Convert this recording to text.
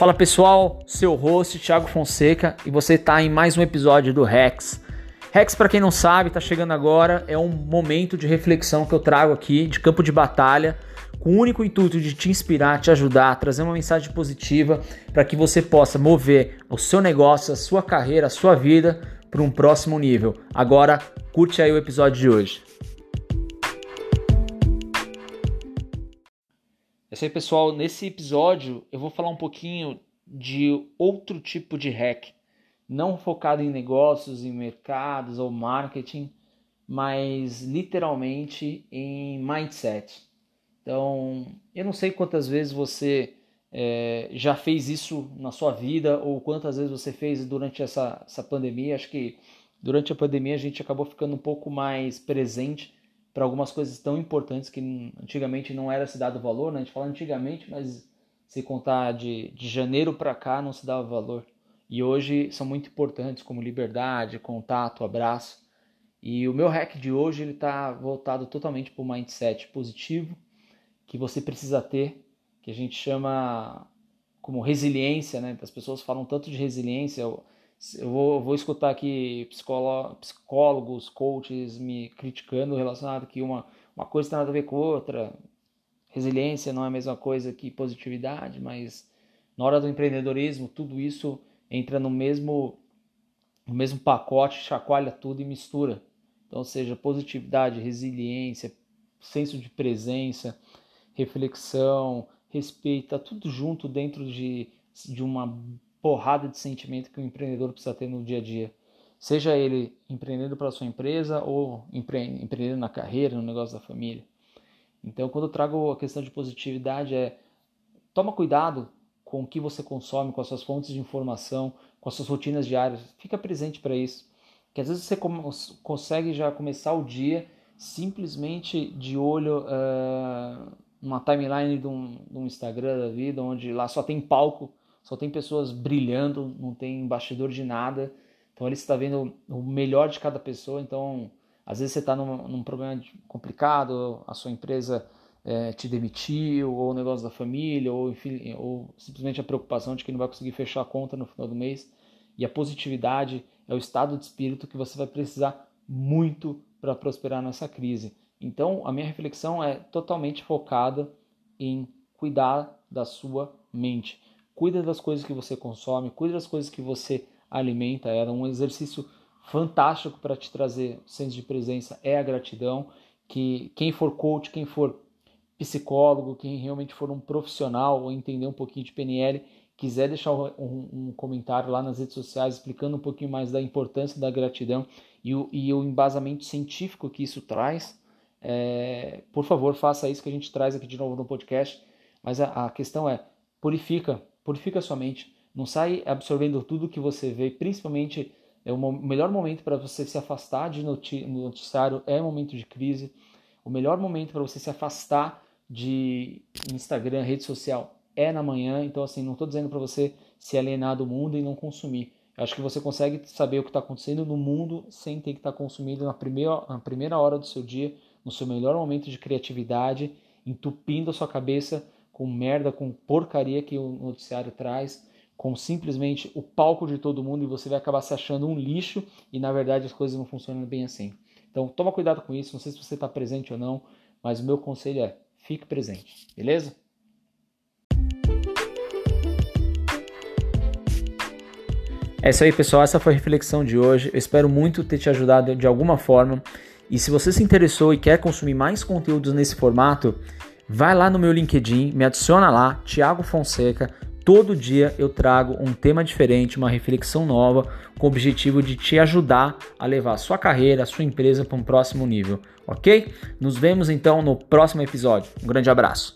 Fala pessoal, seu host Thiago Fonseca e você está em mais um episódio do Rex. Rex, para quem não sabe, está chegando agora, é um momento de reflexão que eu trago aqui de campo de batalha, com o único intuito de te inspirar, te ajudar, trazer uma mensagem positiva para que você possa mover o seu negócio, a sua carreira, a sua vida para um próximo nível. Agora, curte aí o episódio de hoje. É isso aí, pessoal. Nesse episódio eu vou falar um pouquinho de outro tipo de hack, não focado em negócios, em mercados ou marketing, mas literalmente em mindset. Então, eu não sei quantas vezes você é, já fez isso na sua vida ou quantas vezes você fez durante essa, essa pandemia. Acho que durante a pandemia a gente acabou ficando um pouco mais presente para algumas coisas tão importantes que antigamente não era se dado valor, né? A gente fala antigamente, mas se contar de, de janeiro para cá não se dava valor. E hoje são muito importantes, como liberdade, contato, abraço. E o meu hack de hoje ele está voltado totalmente para o mindset positivo que você precisa ter, que a gente chama como resiliência, né? As pessoas falam tanto de resiliência, eu vou escutar aqui psicólogos, coaches me criticando relacionado que uma, uma coisa tem nada a ver com outra. Resiliência não é a mesma coisa que positividade, mas na hora do empreendedorismo, tudo isso entra no mesmo, no mesmo pacote, chacoalha tudo e mistura. Então, seja positividade, resiliência, senso de presença, reflexão, respeito, tá tudo junto dentro de, de uma porrada de sentimento que o empreendedor precisa ter no dia a dia. Seja ele empreendendo para sua empresa ou empreendendo na carreira, no negócio da família. Então, quando eu trago a questão de positividade, é toma cuidado com o que você consome, com as suas fontes de informação, com as suas rotinas diárias. Fica presente para isso. Que às vezes você consegue já começar o dia simplesmente de olho uh, numa timeline de um, de um Instagram da vida, onde lá só tem palco só tem pessoas brilhando, não tem bastidor de nada. Então ele está vendo o melhor de cada pessoa. Então, às vezes você está num, num, problema complicado, a sua empresa é, te demitiu, ou o negócio da família, ou, enfim, ou simplesmente a preocupação de que não vai conseguir fechar a conta no final do mês. E a positividade é o estado de espírito que você vai precisar muito para prosperar nessa crise. Então, a minha reflexão é totalmente focada em cuidar da sua mente cuida das coisas que você consome, cuida das coisas que você alimenta. Era um exercício fantástico para te trazer senso de presença é a gratidão. Que quem for coach, quem for psicólogo, quem realmente for um profissional ou entender um pouquinho de PNL, quiser deixar um, um, comentário lá nas redes sociais explicando um pouquinho mais da importância da gratidão e o, e o embasamento científico que isso traz, é, por favor, faça isso que a gente traz aqui de novo no podcast. Mas a, a questão é, purifica purifica sua mente, não sai absorvendo tudo que você vê, principalmente é o melhor momento para você se afastar de noticiário é momento de crise. O melhor momento para você se afastar de Instagram, rede social é na manhã. Então assim, não estou dizendo para você se alienar do mundo e não consumir. Eu acho que você consegue saber o que está acontecendo no mundo sem ter que estar tá consumindo na primeira, na primeira hora do seu dia, no seu melhor momento de criatividade, entupindo a sua cabeça com merda, com porcaria que o noticiário traz, com simplesmente o palco de todo mundo e você vai acabar se achando um lixo e na verdade as coisas não funcionam bem assim. Então toma cuidado com isso, não sei se você está presente ou não, mas o meu conselho é fique presente, beleza? É isso aí, pessoal. Essa foi a reflexão de hoje. Eu espero muito ter te ajudado de alguma forma. E se você se interessou e quer consumir mais conteúdos nesse formato, Vai lá no meu LinkedIn, me adiciona lá, Thiago Fonseca. Todo dia eu trago um tema diferente, uma reflexão nova, com o objetivo de te ajudar a levar a sua carreira, a sua empresa para um próximo nível, ok? Nos vemos então no próximo episódio. Um grande abraço.